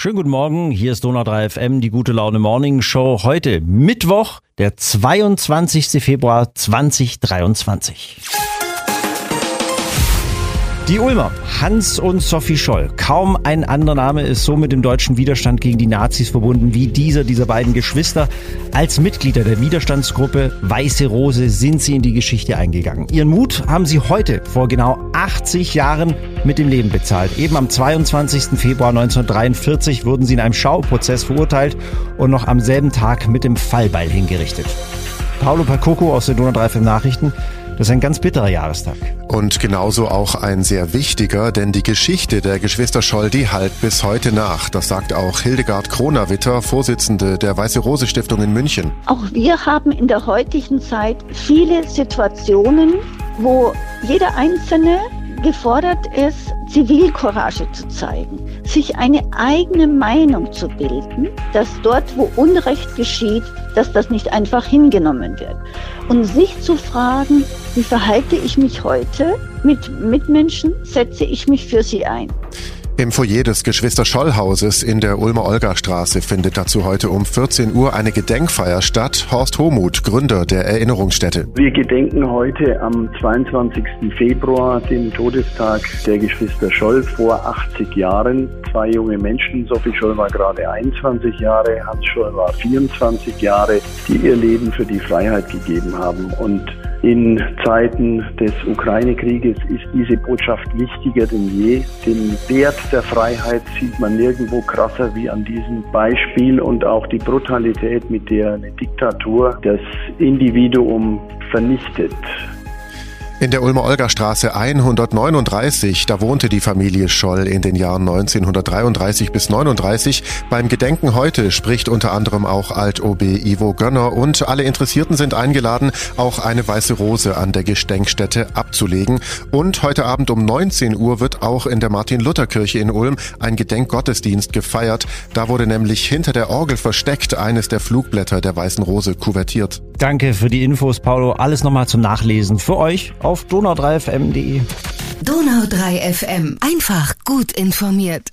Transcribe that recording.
Schönen guten Morgen, hier ist Donau 3 FM, die gute Laune Morning Show. Heute Mittwoch, der 22. Februar 2023. Die Ulmer, Hans und Sophie Scholl. Kaum ein anderer Name ist so mit dem deutschen Widerstand gegen die Nazis verbunden wie dieser dieser beiden Geschwister. Als Mitglieder der Widerstandsgruppe Weiße Rose sind sie in die Geschichte eingegangen. Ihren Mut haben sie heute vor genau 80 Jahren mit dem Leben bezahlt. Eben am 22. Februar 1943 wurden sie in einem Schauprozess verurteilt und noch am selben Tag mit dem Fallbeil hingerichtet. Paolo Pacoco aus den Donau 3 Nachrichten. Das ist ein ganz bitterer Jahrestag. Und genauso auch ein sehr wichtiger, denn die Geschichte der Geschwister Scholl, die halt bis heute nach. Das sagt auch Hildegard Kronawitter, Vorsitzende der Weiße Rose Stiftung in München. Auch wir haben in der heutigen Zeit viele Situationen, wo jeder Einzelne gefordert ist, Zivilcourage zu zeigen, sich eine eigene Meinung zu bilden, dass dort, wo Unrecht geschieht, dass das nicht einfach hingenommen wird. Und sich zu fragen, wie verhalte ich mich heute mit Mitmenschen, setze ich mich für sie ein. Im Foyer des Geschwister Schollhauses in der Ulmer Olga-Straße findet dazu heute um 14 Uhr eine Gedenkfeier statt. Horst Homuth, Gründer der Erinnerungsstätte. Wir gedenken heute am 22. Februar, dem Todestag der Geschwister Scholl vor 80 Jahren. Zwei junge Menschen, Sophie Scholl war gerade 21 Jahre, Hans Scholl war 24 Jahre, die ihr Leben für die Freiheit gegeben haben. Und in Zeiten des Ukraine-Krieges ist diese Botschaft wichtiger denn je. Den Wert der Freiheit sieht man nirgendwo krasser wie an diesem Beispiel und auch die Brutalität, mit der eine Diktatur das Individuum vernichtet. In der Ulmer Olga-Straße 139, da wohnte die Familie Scholl in den Jahren 1933 bis 39. Beim Gedenken heute spricht unter anderem auch Alt-OB Ivo Gönner und alle Interessierten sind eingeladen, auch eine weiße Rose an der Gedenkstätte abzulegen. Und heute Abend um 19 Uhr wird auch in der Martin-Luther-Kirche in Ulm ein Gedenkgottesdienst gefeiert. Da wurde nämlich hinter der Orgel versteckt eines der Flugblätter der weißen Rose kuvertiert. Danke für die Infos, Paulo. Alles nochmal zum Nachlesen für euch auf donau3fm.de. Donau3fm. Einfach gut informiert.